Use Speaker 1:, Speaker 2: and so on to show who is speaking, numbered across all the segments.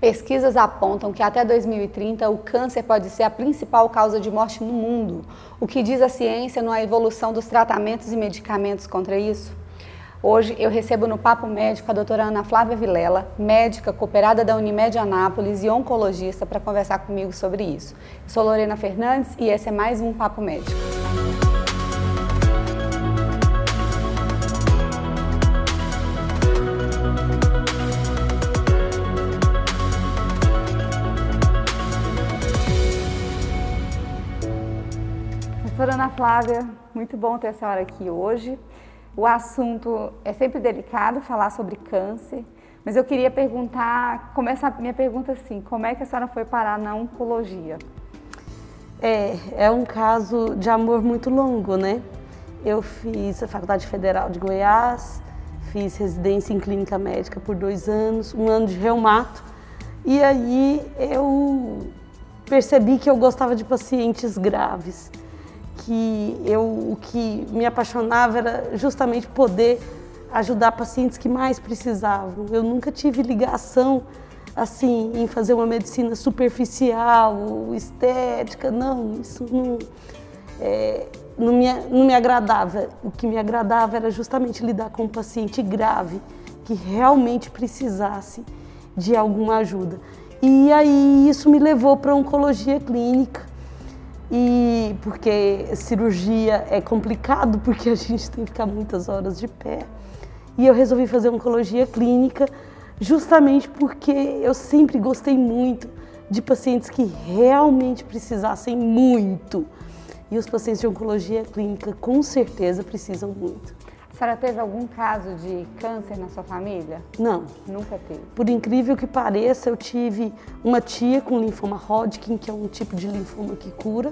Speaker 1: Pesquisas apontam que até 2030 o câncer pode ser a principal causa de morte no mundo. O que diz a ciência na evolução dos tratamentos e medicamentos contra isso? Hoje eu recebo no Papo Médico a doutora Ana Flávia Vilela, médica cooperada da Unimed Anápolis e oncologista, para conversar comigo sobre isso. Eu sou Lorena Fernandes e esse é mais um Papo Médico. Flávia, muito bom ter a senhora aqui hoje. O assunto é sempre delicado, falar sobre câncer, mas eu queria perguntar, começar minha pergunta assim, como é que a senhora foi parar na oncologia?
Speaker 2: É, é um caso de amor muito longo, né? Eu fiz a Faculdade Federal de Goiás, fiz residência em clínica médica por dois anos, um ano de reumato, e aí eu percebi que eu gostava de pacientes graves que eu, o que me apaixonava era justamente poder ajudar pacientes que mais precisavam. Eu nunca tive ligação assim em fazer uma medicina superficial, estética, não, isso não, é, não, me, não me agradava. O que me agradava era justamente lidar com um paciente grave que realmente precisasse de alguma ajuda. E aí isso me levou para oncologia clínica e porque cirurgia é complicado, porque a gente tem que ficar muitas horas de pé. E eu resolvi fazer oncologia clínica justamente porque eu sempre gostei muito de pacientes que realmente precisassem muito. E os pacientes de oncologia clínica com certeza precisam muito.
Speaker 1: A senhora teve algum caso de câncer na sua família?
Speaker 2: Não.
Speaker 1: Nunca teve?
Speaker 2: Por incrível que pareça, eu tive uma tia com linfoma Hodgkin, que é um tipo de linfoma que cura,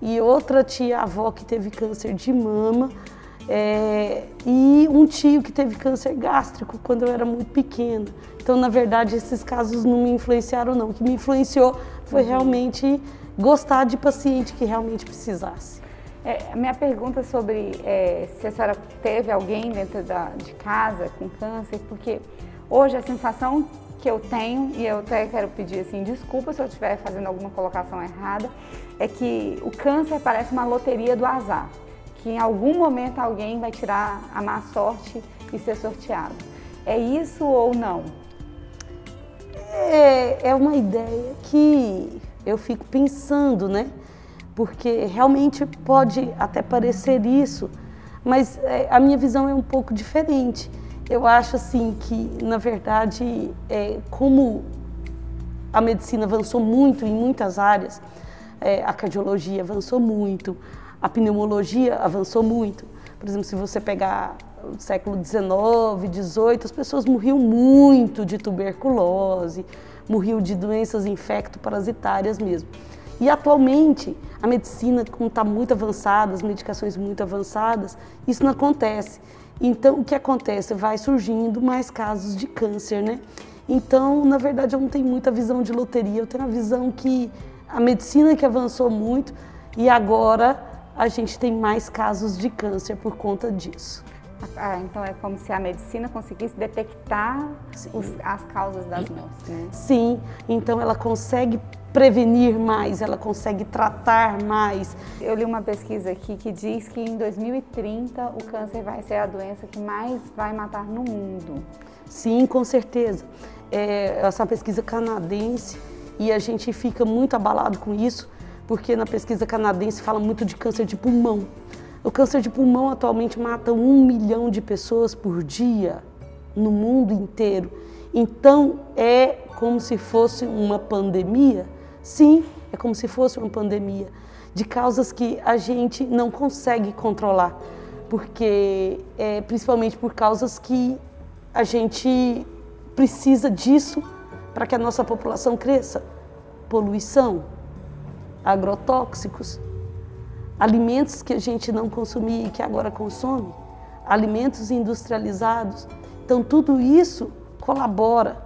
Speaker 2: e outra tia-avó que teve câncer de mama, é, e um tio que teve câncer gástrico quando eu era muito pequena. Então, na verdade, esses casos não me influenciaram, não. O que me influenciou foi uhum. realmente gostar de paciente que realmente precisasse.
Speaker 1: É, a minha pergunta é sobre é, se a senhora teve alguém dentro da, de casa com câncer, porque hoje a sensação que eu tenho, e eu até quero pedir assim, desculpa se eu estiver fazendo alguma colocação errada, é que o câncer parece uma loteria do azar, que em algum momento alguém vai tirar a má sorte e ser sorteado. É isso ou não?
Speaker 2: É, é uma ideia que eu fico pensando, né? Porque realmente pode até parecer isso, mas é, a minha visão é um pouco diferente. Eu acho assim que, na verdade, é, como a medicina avançou muito em muitas áreas, é, a cardiologia avançou muito, a pneumologia avançou muito. Por exemplo, se você pegar o século XIX, XVIII, as pessoas morriam muito de tuberculose, morriam de doenças infecto-parasitárias mesmo. E atualmente, a medicina, como está muito avançada, as medicações muito avançadas, isso não acontece. Então, o que acontece? Vai surgindo mais casos de câncer, né? Então, na verdade, eu não tenho muita visão de loteria, eu tenho a visão que a medicina que avançou muito e agora a gente tem mais casos de câncer por conta disso.
Speaker 1: Ah, então é como se a medicina conseguisse detectar os, as causas das mortes, né?
Speaker 2: Sim, então ela consegue prevenir mais, ela consegue tratar mais.
Speaker 1: Eu li uma pesquisa aqui que diz que em 2030 o câncer vai ser a doença que mais vai matar no mundo.
Speaker 2: Sim, com certeza. É, essa pesquisa canadense e a gente fica muito abalado com isso, porque na pesquisa canadense fala muito de câncer de pulmão. O câncer de pulmão atualmente mata um milhão de pessoas por dia no mundo inteiro. Então é como se fosse uma pandemia Sim, é como se fosse uma pandemia de causas que a gente não consegue controlar, porque é principalmente por causas que a gente precisa disso para que a nossa população cresça. Poluição, agrotóxicos, alimentos que a gente não consumia e que agora consome, alimentos industrializados. Então tudo isso colabora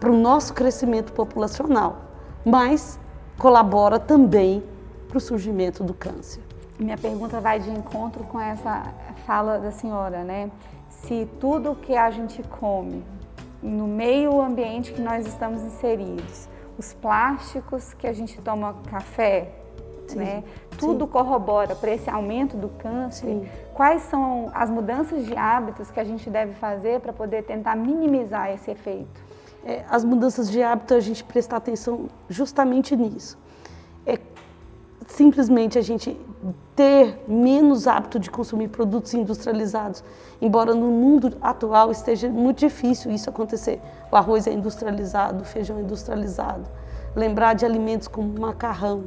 Speaker 2: para o nosso crescimento populacional mas colabora também para o surgimento do câncer.
Speaker 1: Minha pergunta vai de encontro com essa fala da senhora, né? Se tudo que a gente come no meio ambiente que nós estamos inseridos. Os plásticos que a gente toma café, Sim. né? Tudo Sim. corrobora para esse aumento do câncer. Sim. Quais são as mudanças de hábitos que a gente deve fazer para poder tentar minimizar esse efeito?
Speaker 2: É, as mudanças de hábito a gente prestar atenção justamente nisso. É simplesmente a gente ter menos hábito de consumir produtos industrializados. Embora no mundo atual esteja muito difícil isso acontecer. O arroz é industrializado, o feijão é industrializado. Lembrar de alimentos como macarrão,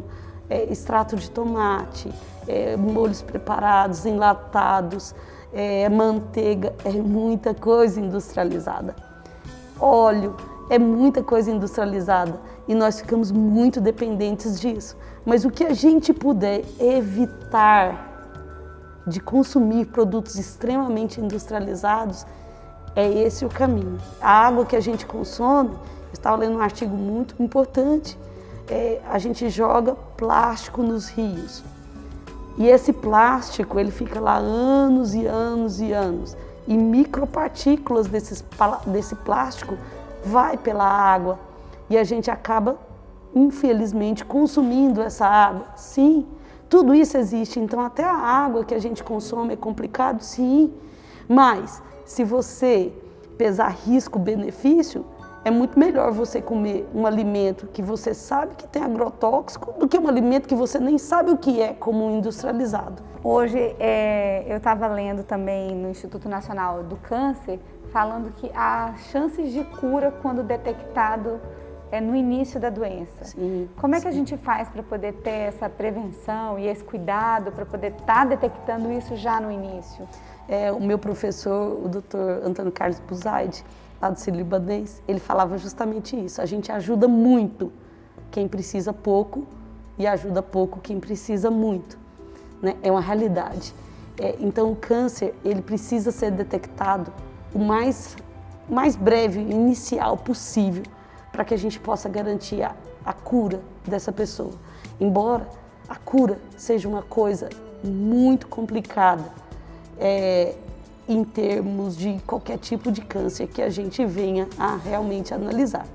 Speaker 2: é, extrato de tomate, é, molhos preparados, enlatados, é, manteiga, é muita coisa industrializada. Óleo, é muita coisa industrializada e nós ficamos muito dependentes disso. Mas o que a gente puder evitar de consumir produtos extremamente industrializados, é esse o caminho. A água que a gente consome, eu estava lendo um artigo muito importante, é, a gente joga plástico nos rios. E esse plástico, ele fica lá anos e anos e anos. E micropartículas desses, desse plástico vai pela água e a gente acaba, infelizmente, consumindo essa água. Sim, tudo isso existe. Então, até a água que a gente consome é complicado, sim. Mas, se você pesar risco-benefício, é muito melhor você comer um alimento que você sabe que tem agrotóxico do que um alimento que você nem sabe o que é, como um industrializado.
Speaker 1: Hoje, é, eu estava lendo também no Instituto Nacional do Câncer falando que há chances de cura quando detectado é, no início da doença. Sim, Como é que sim. a gente faz para poder ter essa prevenção e esse cuidado para poder estar tá detectando isso já no início?
Speaker 2: É, o meu professor, o Dr. Antônio Carlos Buzaide, lá do Círio Libanês, ele falava justamente isso. A gente ajuda muito quem precisa pouco e ajuda pouco quem precisa muito. Né? É uma realidade. É, então, o câncer ele precisa ser detectado o mais, mais breve, inicial possível, para que a gente possa garantir a, a cura dessa pessoa. Embora a cura seja uma coisa muito complicada é, em termos de qualquer tipo de câncer que a gente venha a realmente analisar.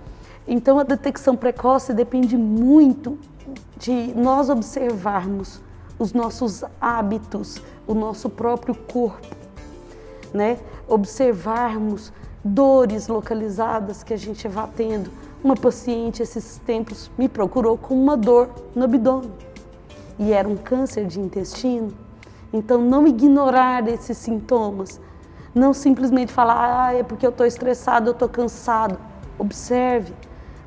Speaker 2: Então, a detecção precoce depende muito de nós observarmos os nossos hábitos, o nosso próprio corpo, né? observarmos dores localizadas que a gente vá tendo. Uma paciente esses tempos me procurou com uma dor no abdômen e era um câncer de intestino. Então, não ignorar esses sintomas, não simplesmente falar, ah, é porque eu estou estressado, eu estou cansado. Observe.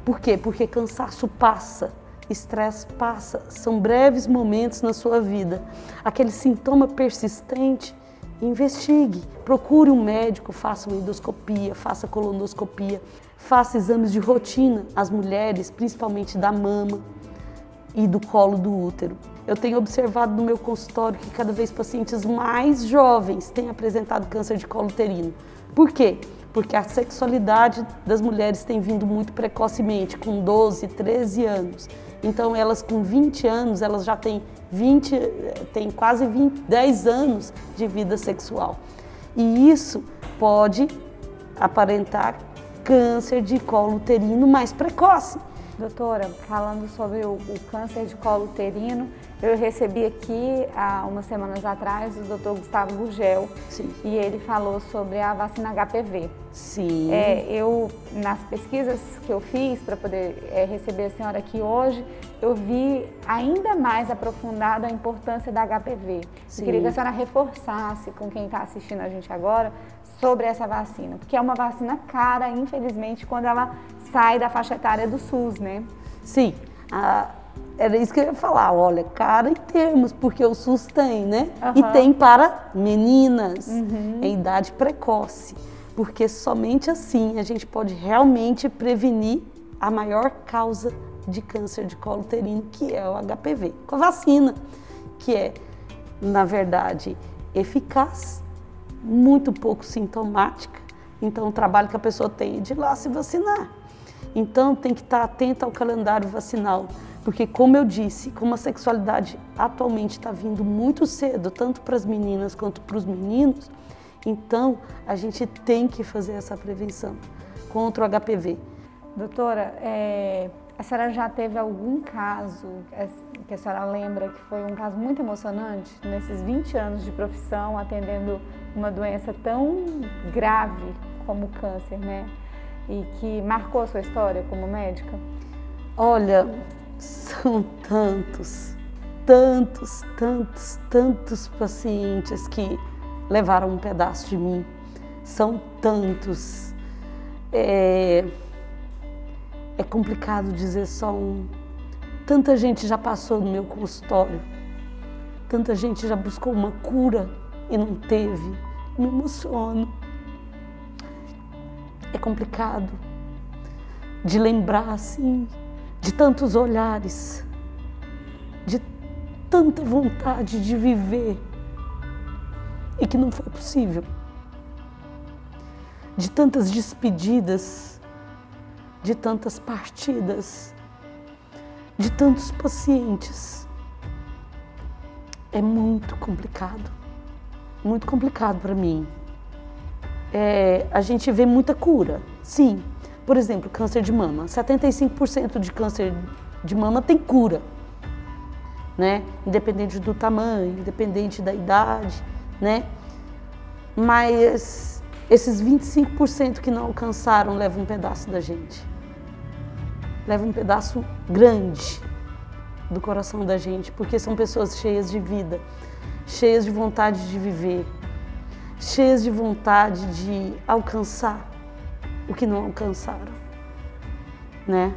Speaker 2: Por quê? Porque cansaço passa, estresse passa, são breves momentos na sua vida. Aquele sintoma persistente investigue, procure um médico, faça uma endoscopia, faça colonoscopia, faça exames de rotina às mulheres, principalmente da mama e do colo do útero. Eu tenho observado no meu consultório que cada vez pacientes mais jovens têm apresentado câncer de colo uterino. Por quê? Porque a sexualidade das mulheres tem vindo muito precocemente, com 12, 13 anos. Então elas com 20 anos, elas já têm 20, têm quase 20, 10 anos de vida sexual. E isso pode aparentar câncer de colo uterino mais precoce.
Speaker 1: Doutora, falando sobre o, o, câncer de colo uterino, eu recebi aqui há umas semanas atrás o doutor Gustavo Gugel Sim. e ele falou sobre a vacina HPV.
Speaker 2: Sim.
Speaker 1: É, eu, nas pesquisas que eu fiz para poder é, receber a senhora aqui hoje, eu vi ainda mais aprofundada a importância da HPV. Sim. Eu queria que a senhora reforçasse com quem está assistindo a gente agora sobre essa vacina, porque é uma vacina cara, infelizmente, quando ela sai da faixa etária do SUS, né?
Speaker 2: Sim, a, era isso que eu ia falar, olha, cara em termos, porque o SUS tem, né? Uhum. E tem para meninas uhum. em idade precoce, porque somente assim a gente pode realmente prevenir a maior causa de câncer de colo uterino, que é o HPV, com a vacina, que é, na verdade, eficaz, muito pouco sintomática, então o trabalho que a pessoa tem é de ir lá se vacinar. Então tem que estar atento ao calendário vacinal, porque como eu disse, como a sexualidade atualmente está vindo muito cedo, tanto para as meninas quanto para os meninos, então a gente tem que fazer essa prevenção. contra o HPV.
Speaker 1: Doutora, é, a senhora já teve algum caso que a senhora lembra que foi um caso muito emocionante nesses 20 anos de profissão, atendendo uma doença tão grave como o câncer, né? E que marcou a sua história como médica?
Speaker 2: Olha, são tantos, tantos, tantos, tantos pacientes que levaram um pedaço de mim. São tantos. É é complicado dizer só um. Tanta gente já passou no meu consultório, tanta gente já buscou uma cura e não teve. Me emociono. É complicado de lembrar assim, de tantos olhares, de tanta vontade de viver e que não foi possível, de tantas despedidas de tantas partidas, de tantos pacientes. É muito complicado, muito complicado para mim. É, a gente vê muita cura, sim. Por exemplo, câncer de mama. 75% de câncer de mama tem cura, né? Independente do tamanho, independente da idade, né? Mas esses 25% que não alcançaram levam um pedaço da gente leva um pedaço grande do coração da gente, porque são pessoas cheias de vida, cheias de vontade de viver, cheias de vontade de alcançar o que não alcançaram, né?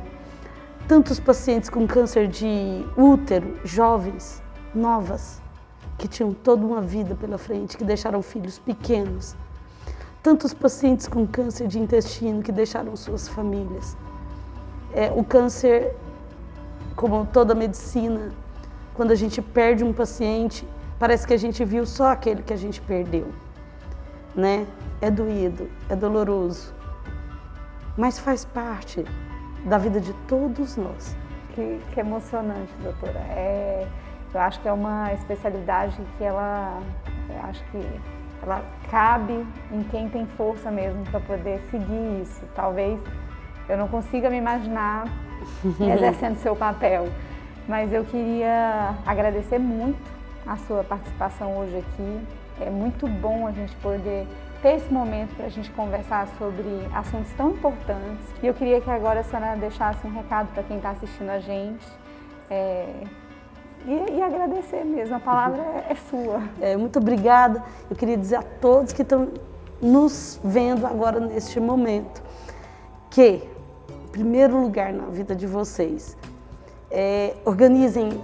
Speaker 2: Tantos pacientes com câncer de útero, jovens, novas, que tinham toda uma vida pela frente, que deixaram filhos pequenos. Tantos pacientes com câncer de intestino que deixaram suas famílias é, o câncer, como toda medicina, quando a gente perde um paciente, parece que a gente viu só aquele que a gente perdeu, né? É doído, é doloroso, mas faz parte da vida de todos nós.
Speaker 1: Que, que emocionante, doutora. É, eu acho que é uma especialidade que ela, acho que ela cabe em quem tem força mesmo para poder seguir isso. Talvez eu não consigo me imaginar exercendo seu papel. Mas eu queria agradecer muito a sua participação hoje aqui. É muito bom a gente poder ter esse momento para a gente conversar sobre assuntos tão importantes. E eu queria que agora a senhora deixasse um recado para quem está assistindo a gente. É, e, e, agradecer mesmo, a palavra é, é sua.
Speaker 2: É, muito obrigada. Eu queria dizer a todos que estão nos vendo agora neste momento que primeiro lugar na vida de vocês. É, organizem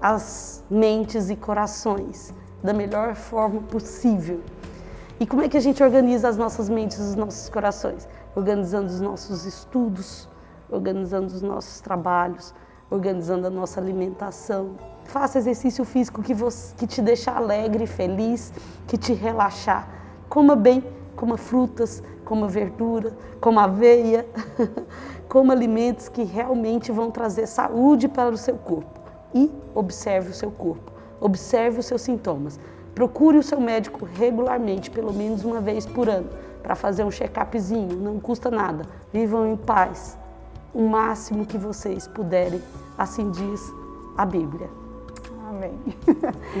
Speaker 2: as mentes e corações da melhor forma possível. E como é que a gente organiza as nossas mentes os nossos corações? Organizando os nossos estudos, organizando os nossos trabalhos, organizando a nossa alimentação. Faça exercício físico que, você, que te deixa alegre, feliz, que te relaxar. Coma bem, coma frutas, coma verdura, coma aveia, coma alimentos que realmente vão trazer saúde para o seu corpo. E observe o seu corpo, observe os seus sintomas. Procure o seu médico regularmente, pelo menos uma vez por ano, para fazer um check-upzinho, não custa nada. Vivam em paz, o máximo que vocês puderem, assim diz a Bíblia.
Speaker 1: Amém.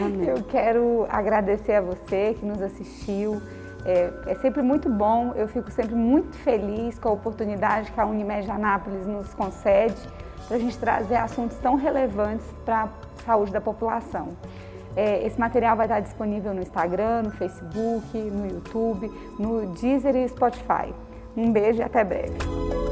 Speaker 1: Amém. Eu quero agradecer a você que nos assistiu. É, é, sempre muito bom, eu fico sempre muito feliz com a oportunidade que a Unimed Anápolis nos concede para a gente trazer assuntos tão relevantes para saúde da população. É, esse material vai estar disponível no Instagram, no Facebook, no YouTube, no Deezer e Spotify. Um beijo e até breve.